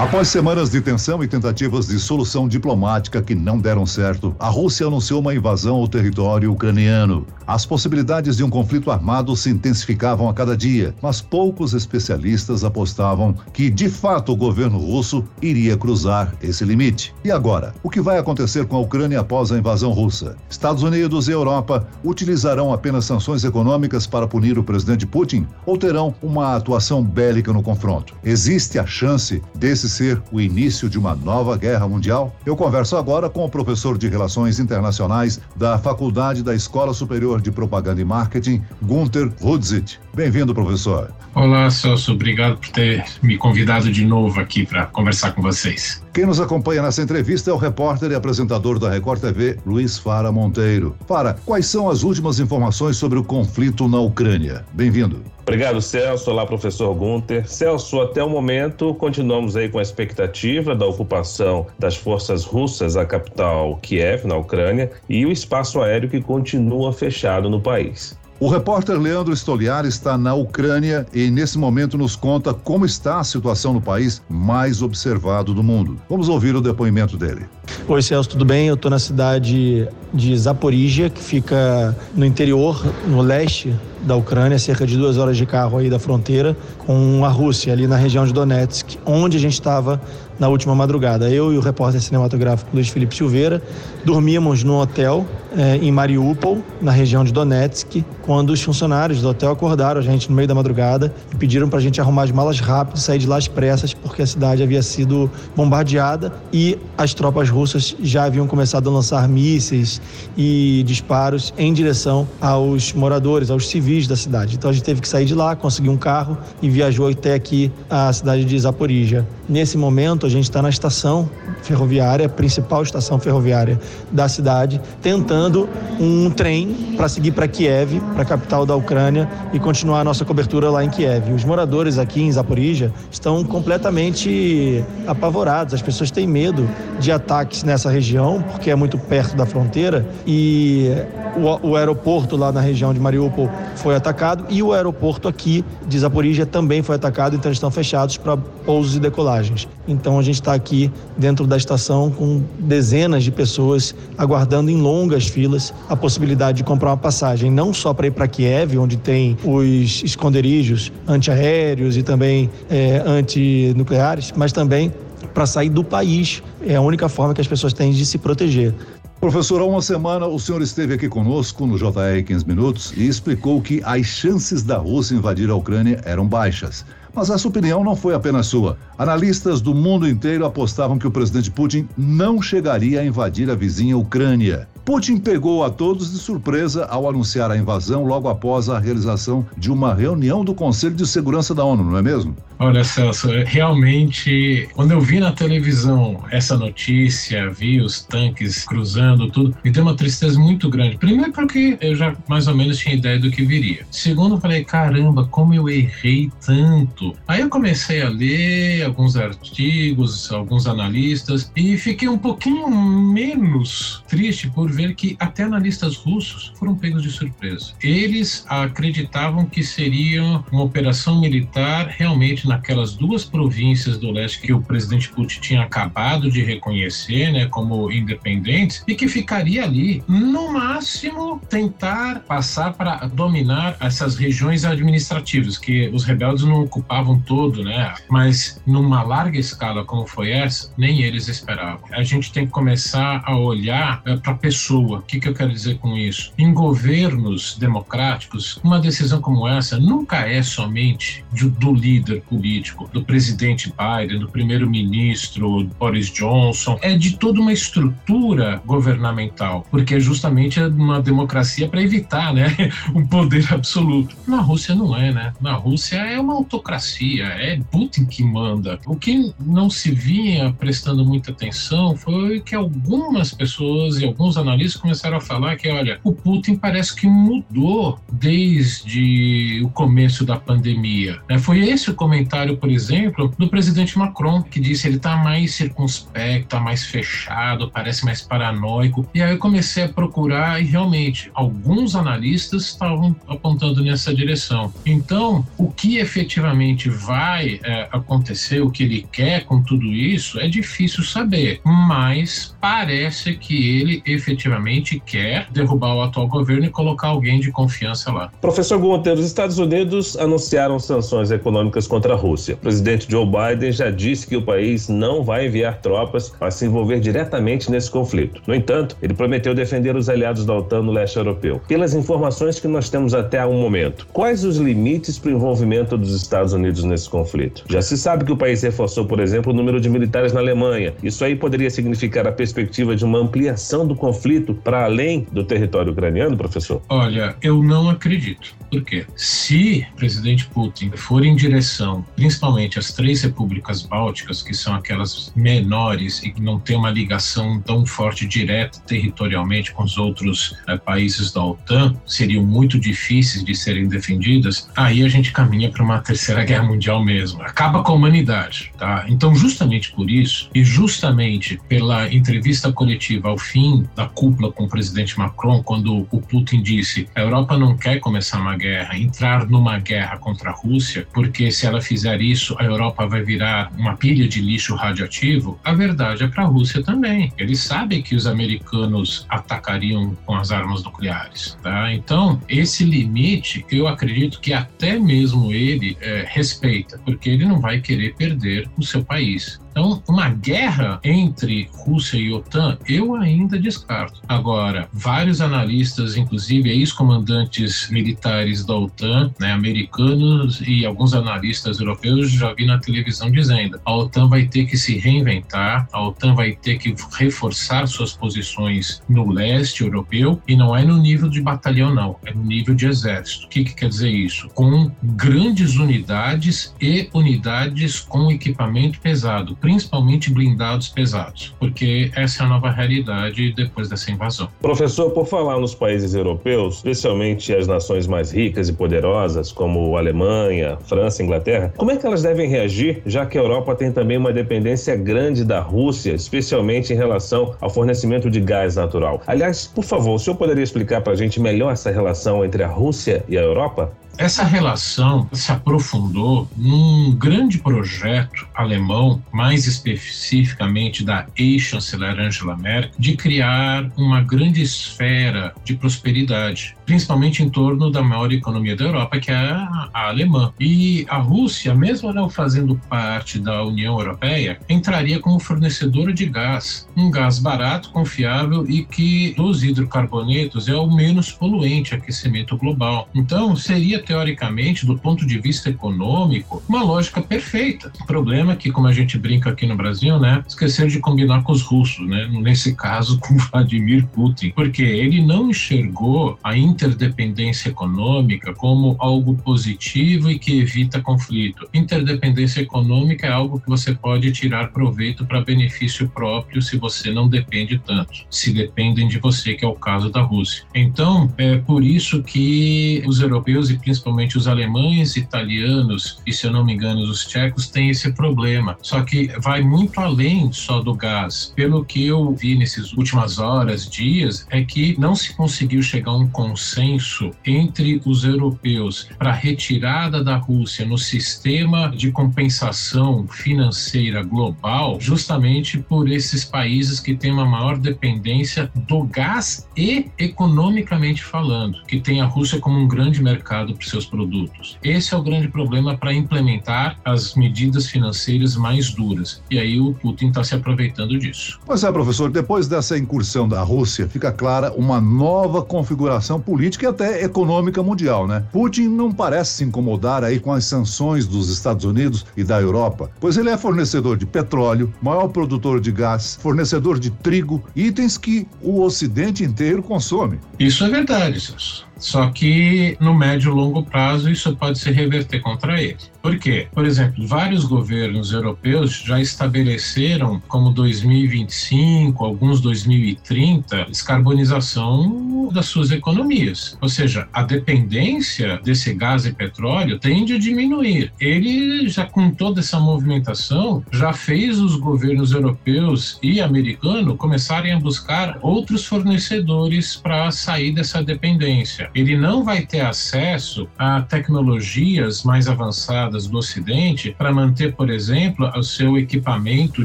Após semanas de tensão e tentativas de solução diplomática que não deram certo, a Rússia anunciou uma invasão ao território ucraniano. As possibilidades de um conflito armado se intensificavam a cada dia, mas poucos especialistas apostavam que, de fato, o governo russo iria cruzar esse limite. E agora? O que vai acontecer com a Ucrânia após a invasão russa? Estados Unidos e Europa utilizarão apenas sanções econômicas para punir o presidente Putin ou terão uma atuação bélica no confronto? Existe a chance desse ser o início de uma nova guerra mundial? Eu converso agora com o professor de Relações Internacionais da Faculdade da Escola Superior de Propaganda e Marketing, Gunther Rudzit. Bem-vindo, professor. Olá, Celso. Obrigado por ter me convidado de novo aqui para conversar com vocês. Quem nos acompanha nessa entrevista é o repórter e apresentador da Record TV, Luiz Fara Monteiro. Fara, quais são as últimas informações sobre o conflito na Ucrânia? Bem-vindo. Obrigado, Celso. Olá, professor Gunter. Celso, até o momento, continuamos aí com a expectativa da ocupação das forças russas à capital Kiev, na Ucrânia, e o espaço aéreo que continua fechado no país. O repórter Leandro Stoliar está na Ucrânia e, nesse momento, nos conta como está a situação no país mais observado do mundo. Vamos ouvir o depoimento dele. Oi, Celso, tudo bem? Eu estou na cidade de Zaporizhia, que fica no interior, no leste da Ucrânia, cerca de duas horas de carro aí da fronteira com a Rússia, ali na região de Donetsk, onde a gente estava na última madrugada. Eu e o repórter cinematográfico Luiz Felipe Silveira dormíamos no hotel eh, em Mariupol, na região de Donetsk, quando os funcionários do hotel acordaram a gente no meio da madrugada e pediram para a gente arrumar as malas rápido e sair de lá às pressas, porque a cidade havia sido bombardeada e as tropas russas já haviam começado a lançar mísseis e disparos em direção aos moradores, aos civis da cidade. Então a gente teve que sair de lá, conseguir um carro e viajou até aqui a cidade de Zaporizhia. Nesse momento, a gente está na estação ferroviária, principal estação ferroviária da cidade, tentando um trem para seguir para Kiev, para a capital da Ucrânia, e continuar a nossa cobertura lá em Kiev. Os moradores aqui em Zaporizhia estão completamente apavorados. As pessoas têm medo de ataques nessa região, porque é muito perto da fronteira, e o, o aeroporto lá na região de Mariupol foi atacado e o aeroporto aqui de Zaporizhia também foi atacado, então eles estão fechados para pousos e decolagens. Então a gente está aqui dentro da estação com dezenas de pessoas aguardando em longas filas a possibilidade de comprar uma passagem, não só para ir para Kiev, onde tem os esconderijos antiaéreos e também é, antinucleares, mas também para sair do país. É a única forma que as pessoas têm de se proteger. Professor, há uma semana o senhor esteve aqui conosco no JR 15 Minutos e explicou que as chances da Rússia invadir a Ucrânia eram baixas. Mas essa opinião não foi apenas sua. Analistas do mundo inteiro apostavam que o presidente Putin não chegaria a invadir a vizinha Ucrânia. Putin pegou a todos de surpresa ao anunciar a invasão logo após a realização de uma reunião do Conselho de Segurança da ONU, não é mesmo? Olha, Celso, realmente, quando eu vi na televisão essa notícia, vi os tanques cruzando, tudo, me deu uma tristeza muito grande. Primeiro, porque eu já mais ou menos tinha ideia do que viria. Segundo, eu falei, caramba, como eu errei tanto. Aí eu comecei a ler alguns artigos, alguns analistas, e fiquei um pouquinho menos triste por ver que até analistas russos foram pegos de surpresa. Eles acreditavam que seria uma operação militar realmente naquelas duas províncias do leste que o presidente Putin tinha acabado de reconhecer, né, como independentes, e que ficaria ali, no máximo, tentar passar para dominar essas regiões administrativas, que os rebeldes não ocupavam todo, né? Mas numa larga escala como foi essa, nem eles esperavam. A gente tem que começar a olhar é, para a pessoa. O que, que eu quero dizer com isso? Em governos democráticos, uma decisão como essa nunca é somente do líder político, do presidente Biden, do primeiro-ministro Boris Johnson, é de toda uma estrutura governamental, porque é justamente uma democracia para evitar né, um poder absoluto. Na Rússia não é, né? Na Rússia é uma autocracia, é Putin que manda. O que não se vinha prestando muita atenção foi que algumas pessoas e alguns analistas começaram a falar que, olha, o Putin parece que mudou desde o começo da pandemia. Né? Foi esse o, comentário, por exemplo, do presidente Macron, que disse ele está mais circunspecto, está mais fechado, parece mais paranoico. E aí eu comecei a procurar e realmente alguns analistas estavam apontando nessa direção. Então, o que efetivamente vai é, acontecer, o que ele quer com tudo isso, é difícil saber, mas parece que ele efetivamente quer derrubar o atual governo e colocar alguém de confiança lá. Professor Gunter, os Estados Unidos anunciaram sanções econômicas contra a Rússia. O presidente Joe Biden já disse que o país não vai enviar tropas para se envolver diretamente nesse conflito. No entanto, ele prometeu defender os aliados da OTAN no leste europeu. Pelas informações que nós temos até o momento, quais os limites para o envolvimento dos Estados Unidos nesse conflito? Já se sabe que o país reforçou, por exemplo, o número de militares na Alemanha. Isso aí poderia significar a perspectiva de uma ampliação do conflito para além do território ucraniano, professor? Olha, eu não acredito. Por quê? Se o presidente Putin for em direção, principalmente às três repúblicas bálticas, que são aquelas menores e que não têm uma ligação tão forte direta territorialmente com os outros é, países da OTAN, seriam muito difíceis de serem defendidas, aí a gente caminha para uma terceira guerra mundial mesmo. Acaba com a humanidade, tá? Então, justamente por isso e justamente pela entrevista coletiva ao fim da cúpula com o presidente Macron, quando o Putin disse a Europa não quer começar uma guerra, entrar numa guerra contra a Rússia, porque se ela fizer isso, a Europa vai virar uma pilha de lixo radioativo, a verdade é para a Rússia também. Eles sabem que os americanos atacariam com as armas nucleares. Tá? Então, esse limite, eu acredito que até mesmo ele é, respeita, porque ele não vai querer perder o seu país. Então, uma guerra entre Rússia e OTAN, eu ainda descarto. Agora, vários analistas, inclusive ex-comandantes militares da OTAN, né, americanos e alguns analistas europeus, já vi na televisão dizendo: a OTAN vai ter que se reinventar, a OTAN vai ter que reforçar suas posições no leste europeu, e não é no nível de batalhão, não, é no nível de exército. O que, que quer dizer isso? Com grandes unidades e unidades com equipamento pesado principalmente blindados pesados, porque essa é a nova realidade depois dessa invasão. Professor, por falar nos países europeus, especialmente as nações mais ricas e poderosas, como Alemanha, França, Inglaterra, como é que elas devem reagir, já que a Europa tem também uma dependência grande da Rússia, especialmente em relação ao fornecimento de gás natural? Aliás, por favor, o senhor poderia explicar para a gente melhor essa relação entre a Rússia e a Europa? Essa relação se aprofundou num grande projeto alemão, mais especificamente da ex-chanceler Angela Merkel, de criar uma grande esfera de prosperidade, principalmente em torno da maior economia da Europa, que é a, alemã. E a Rússia, mesmo não fazendo parte da União Europeia, entraria como fornecedora de gás, um gás barato, confiável e que dos hidrocarbonetos é o menos poluente aquecimento global. Então, seria teoricamente, do ponto de vista econômico, uma lógica perfeita. O problema é que, como a gente brinca aqui no Brasil, né, esquecer de combinar com os russos, né, nesse caso com Vladimir Putin, porque ele não enxergou a interdependência econômica como algo positivo e que evita conflito. Interdependência econômica é algo que você pode tirar proveito para benefício próprio se você não depende tanto, se dependem de você, que é o caso da Rússia. Então, é por isso que os europeus e principalmente os alemães, italianos e, se eu não me engano, os tchecos têm esse problema. Só que vai muito além só do gás. Pelo que eu vi nessas últimas horas, dias, é que não se conseguiu chegar a um consenso entre os europeus para a retirada da Rússia no sistema de compensação financeira global, justamente por esses países que têm uma maior dependência do gás e economicamente falando, que tem a Rússia como um grande mercado seus produtos. Esse é o grande problema para implementar as medidas financeiras mais duras. E aí o Putin está se aproveitando disso. Pois é, professor, depois dessa incursão da Rússia, fica clara uma nova configuração política e até econômica mundial, né? Putin não parece se incomodar aí com as sanções dos Estados Unidos e da Europa, pois ele é fornecedor de petróleo, maior produtor de gás, fornecedor de trigo, itens que o Ocidente inteiro consome. Isso é verdade, Celso. Só que no médio e longo prazo isso pode se reverter contra ele. Por quê? Por exemplo, vários governos europeus já estabeleceram como 2025, alguns 2030, descarbonização das suas economias. Ou seja, a dependência desse gás e petróleo tende a diminuir. Ele já com toda essa movimentação já fez os governos europeus e americanos começarem a buscar outros fornecedores para sair dessa dependência. Ele não vai ter acesso a tecnologias mais avançadas do Ocidente para manter, por exemplo, o seu equipamento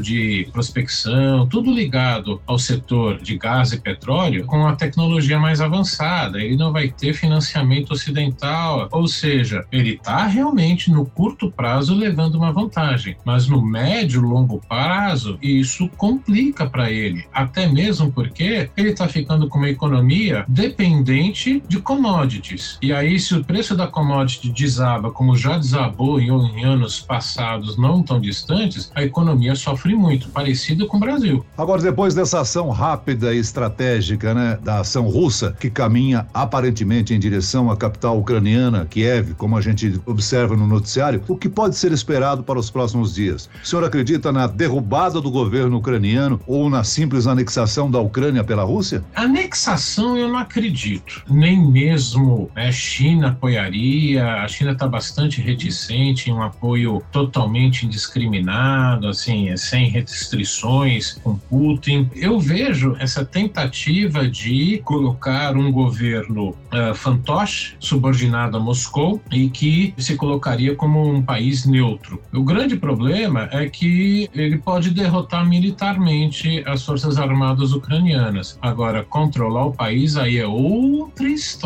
de prospecção, tudo ligado ao setor de gás e petróleo, com a tecnologia mais avançada. Ele não vai ter financiamento ocidental, ou seja, ele está realmente no curto prazo levando uma vantagem, mas no médio longo prazo isso complica para ele, até mesmo porque ele está ficando com uma economia dependente de commodities. E aí, se o preço da commodity desaba, como já desabou em, em anos passados não tão distantes, a economia sofre muito, parecido com o Brasil. Agora, depois dessa ação rápida e estratégica, né, da ação russa, que caminha aparentemente em direção à capital ucraniana, Kiev, como a gente observa no noticiário, o que pode ser esperado para os próximos dias? O senhor acredita na derrubada do governo ucraniano ou na simples anexação da Ucrânia pela Rússia? Anexação eu não acredito. Nem mesmo a né, China apoiaria. A China está bastante reticente em um apoio totalmente indiscriminado, assim, sem restrições com Putin. Eu vejo essa tentativa de colocar um governo uh, fantoche subordinado a Moscou e que se colocaria como um país neutro. O grande problema é que ele pode derrotar militarmente as forças armadas ucranianas. Agora, controlar o país aí é outra história.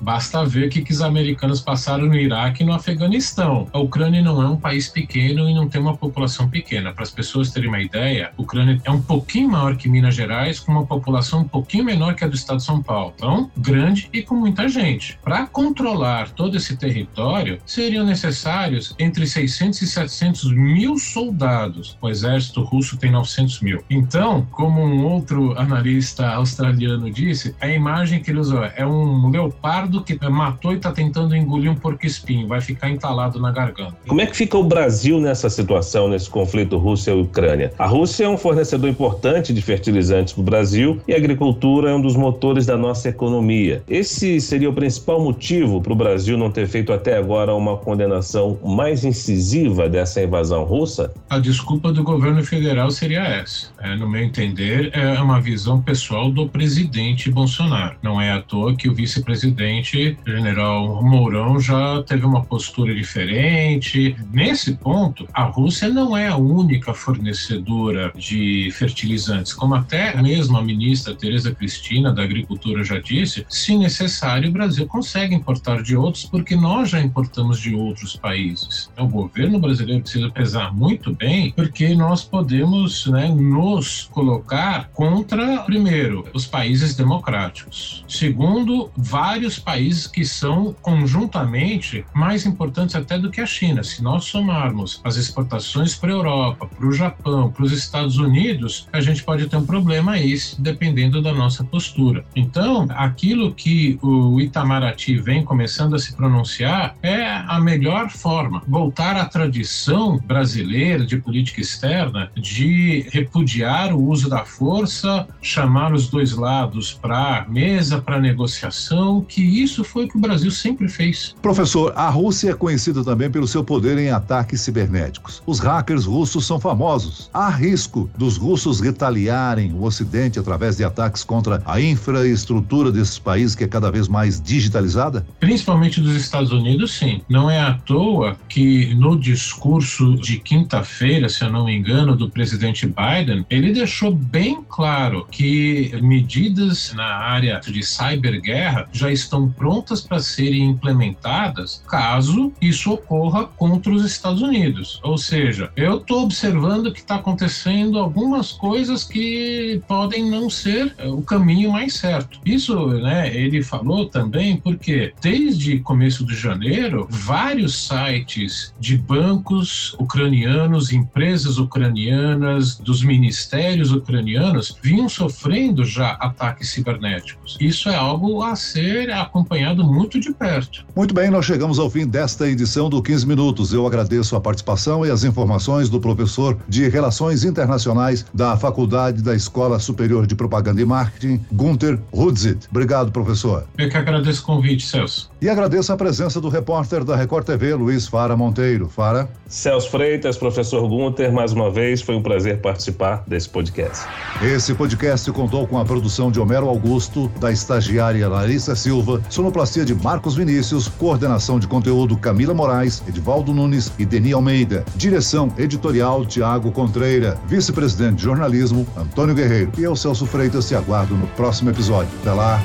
Basta ver o que, que os americanos passaram no Iraque e no Afeganistão. A Ucrânia não é um país pequeno e não tem uma população pequena. Para as pessoas terem uma ideia, a Ucrânia é um pouquinho maior que Minas Gerais, com uma população um pouquinho menor que a do estado de São Paulo. Então, grande e com muita gente. Para controlar todo esse território, seriam necessários entre 600 e 700 mil soldados. O exército russo tem 900 mil. Então, como um outro analista australiano disse, a imagem que ele usou é um leopardo que matou e está tentando engolir um porco-espinho, vai ficar entalado na garganta. Como é que fica o Brasil nessa situação, nesse conflito Rússia e Ucrânia? A Rússia é um fornecedor importante de fertilizantes para o Brasil e a agricultura é um dos motores da nossa economia. Esse seria o principal motivo para o Brasil não ter feito até agora uma condenação mais incisiva dessa invasão russa? A desculpa do governo federal seria essa. É, no meu entender, é uma visão pessoal do presidente Bolsonaro. Não é à toa que o vice-presidente, general Mourão, já teve uma postura diferente. Nesse ponto, a Rússia não é a única fornecedora de fertilizantes, como até mesmo a ministra Tereza Cristina da Agricultura já disse, se necessário, o Brasil consegue importar de outros porque nós já importamos de outros países. O governo brasileiro precisa pesar muito bem porque nós podemos né, nos colocar contra, primeiro, os países democráticos. Segundo, vários países que são conjuntamente mais importantes até do que a China. Se nós somarmos as exportações para a Europa, para o Japão, para os Estados Unidos, a gente pode ter um problema aí, dependendo da nossa postura. Então, aquilo que o Itamaraty vem começando a se pronunciar é a melhor forma. Voltar à tradição brasileira de política externa de repudiar o uso da força, chamar os dois lados para mesa, para negociação, que isso foi o que o Brasil sempre fez. Professor, a Rússia é conhecida também pelo seu poder em ataques cibernéticos. Os hackers russos são famosos. Há risco dos russos retaliarem o Ocidente através de ataques contra a infraestrutura desses países que é cada vez mais digitalizada? Principalmente dos Estados Unidos, sim. Não é à toa que no discurso de quinta-feira, se eu não me engano, do presidente Biden, ele deixou bem claro que medidas na área de cyberguerra já estão prontas para serem implementadas caso isso ocorra contra os Estados Unidos. Ou seja, eu estou observando que está acontecendo algumas coisas que podem não ser eh, o caminho mais certo. Isso, né, ele falou também porque desde começo de janeiro, vários sites de bancos ucranianos, empresas ucranianas, dos ministérios ucranianos vinham sofrendo já ataques cibernéticos. Isso é algo a ser acompanhado muito de perto. Muito bem, nós chegamos ao fim desta edição do 15 Minutos. Eu agradeço a participação e as informações do professor de Relações Internacionais da Faculdade da Escola Superior de Propaganda e Marketing, Gunther Rudzit. Obrigado, professor. Eu que agradeço o convite, Celso. E agradeço a presença do repórter da Record TV, Luiz Fara Monteiro. Fara. Celso Freitas, professor Gunther, mais uma vez foi um prazer participar desse podcast. Esse podcast contou com a produção de Homero Augusto, da estagiária Larissa Silva, sonoplastia de Marcos Vinícius, coordenação de conteúdo Camila Moraes, Edvaldo Nunes e Deni Almeida, direção editorial Tiago Contreira, vice-presidente de jornalismo Antônio Guerreiro. E eu, Celso Freitas, te aguardo no próximo episódio. Até lá.